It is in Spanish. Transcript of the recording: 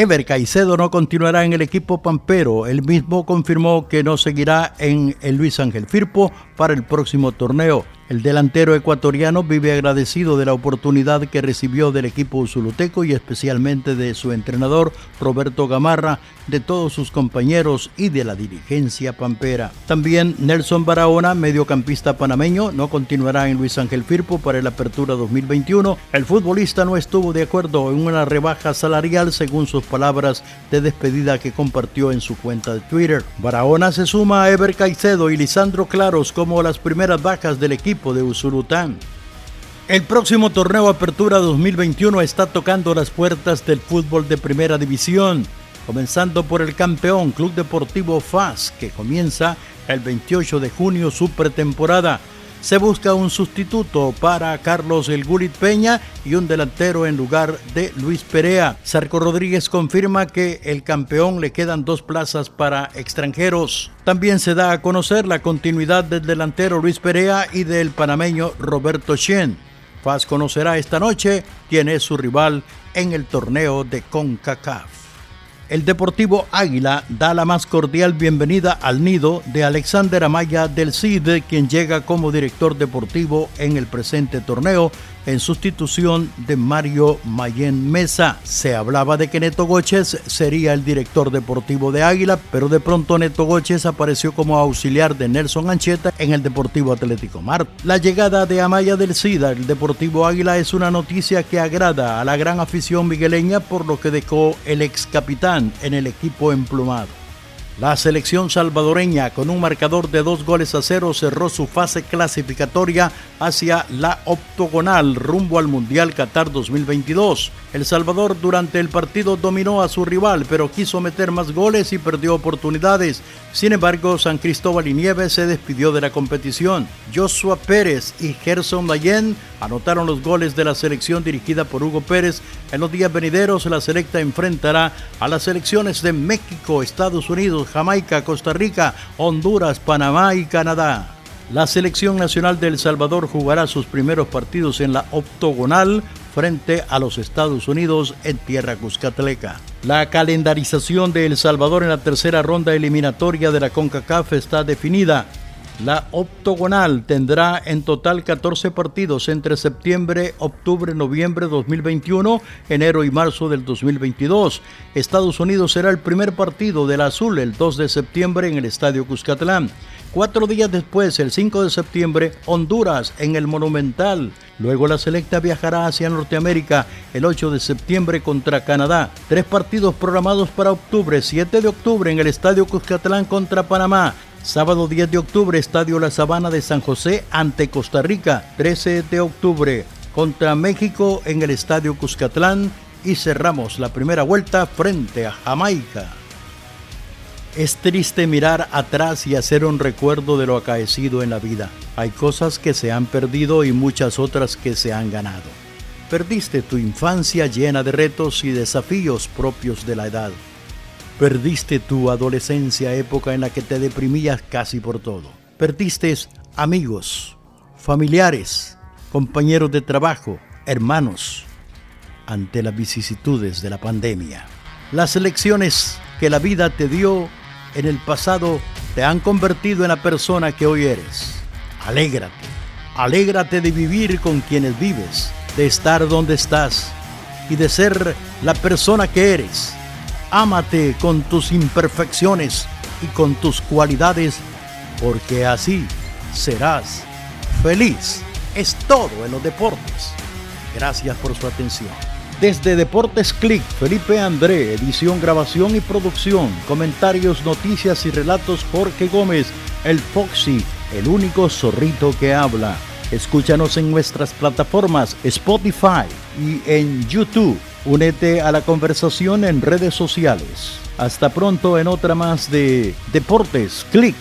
Ever Caicedo no continuará en el equipo pampero. Él mismo confirmó que no seguirá en el Luis Ángel Firpo para el próximo torneo. El delantero ecuatoriano vive agradecido de la oportunidad que recibió del equipo usuluteco y especialmente de su entrenador Roberto Gamarra, de todos sus compañeros y de la dirigencia pampera. También Nelson Barahona, mediocampista panameño, no continuará en Luis Ángel Firpo para el Apertura 2021. El futbolista no estuvo de acuerdo en una rebaja salarial según sus palabras de despedida que compartió en su cuenta de Twitter. Barahona se suma a Ever Caicedo y Lisandro Claros como las primeras bajas del equipo de Usurután. El próximo torneo Apertura 2021 está tocando las puertas del fútbol de primera división, comenzando por el campeón Club Deportivo FAS, que comienza el 28 de junio su pretemporada. Se busca un sustituto para Carlos El Gulit Peña y un delantero en lugar de Luis Perea. Sarco Rodríguez confirma que el campeón le quedan dos plazas para extranjeros. También se da a conocer la continuidad del delantero Luis Perea y del panameño Roberto Chen. Faz conocerá esta noche quién es su rival en el torneo de CONCACAF el Deportivo Águila da la más cordial bienvenida al nido de Alexander Amaya del CID, quien llega como director deportivo en el presente torneo en sustitución de Mario Mayen Mesa. Se hablaba de que Neto Goches sería el director deportivo de Águila, pero de pronto Neto Goches apareció como auxiliar de Nelson Ancheta en el Deportivo Atlético Mar. La llegada de Amaya del SIDA el Deportivo Águila es una noticia que agrada a la gran afición migueleña por lo que dejó el ex capitán en el equipo emplumado. La selección salvadoreña, con un marcador de dos goles a cero, cerró su fase clasificatoria hacia la octogonal rumbo al Mundial Qatar 2022. El Salvador durante el partido dominó a su rival, pero quiso meter más goles y perdió oportunidades. Sin embargo, San Cristóbal y Nieves se despidió de la competición. Joshua Pérez y Gerson Mayen anotaron los goles de la selección dirigida por Hugo Pérez. En los días venideros, la selecta enfrentará a las selecciones de México, Estados Unidos, Jamaica, Costa Rica, Honduras, Panamá y Canadá. La selección nacional de El Salvador jugará sus primeros partidos en la octogonal frente a los Estados Unidos en tierra cuscatleca. La calendarización de El Salvador en la tercera ronda eliminatoria de la CONCACAF está definida. La octogonal tendrá en total 14 partidos entre septiembre, octubre, noviembre 2021, enero y marzo del 2022. Estados Unidos será el primer partido del azul el 2 de septiembre en el Estadio Cuscatlán. Cuatro días después, el 5 de septiembre, Honduras en el Monumental. Luego la selecta viajará hacia Norteamérica el 8 de septiembre contra Canadá. Tres partidos programados para octubre, 7 de octubre en el Estadio Cuscatlán contra Panamá. Sábado 10 de octubre, Estadio La Sabana de San José ante Costa Rica. 13 de octubre, contra México en el Estadio Cuscatlán. Y cerramos la primera vuelta frente a Jamaica. Es triste mirar atrás y hacer un recuerdo de lo acaecido en la vida. Hay cosas que se han perdido y muchas otras que se han ganado. Perdiste tu infancia llena de retos y desafíos propios de la edad. Perdiste tu adolescencia, época en la que te deprimías casi por todo. Perdiste amigos, familiares, compañeros de trabajo, hermanos, ante las vicisitudes de la pandemia. Las lecciones que la vida te dio en el pasado te han convertido en la persona que hoy eres. Alégrate, alégrate de vivir con quienes vives, de estar donde estás y de ser la persona que eres Ámate con tus imperfecciones y con tus cualidades, porque así serás feliz. Es todo en los deportes. Gracias por su atención. Desde Deportes Click, Felipe André, edición, grabación y producción, comentarios, noticias y relatos, Jorge Gómez, el Foxy, el único zorrito que habla. Escúchanos en nuestras plataformas Spotify y en YouTube. Únete a la conversación en redes sociales. Hasta pronto en otra más de Deportes Click.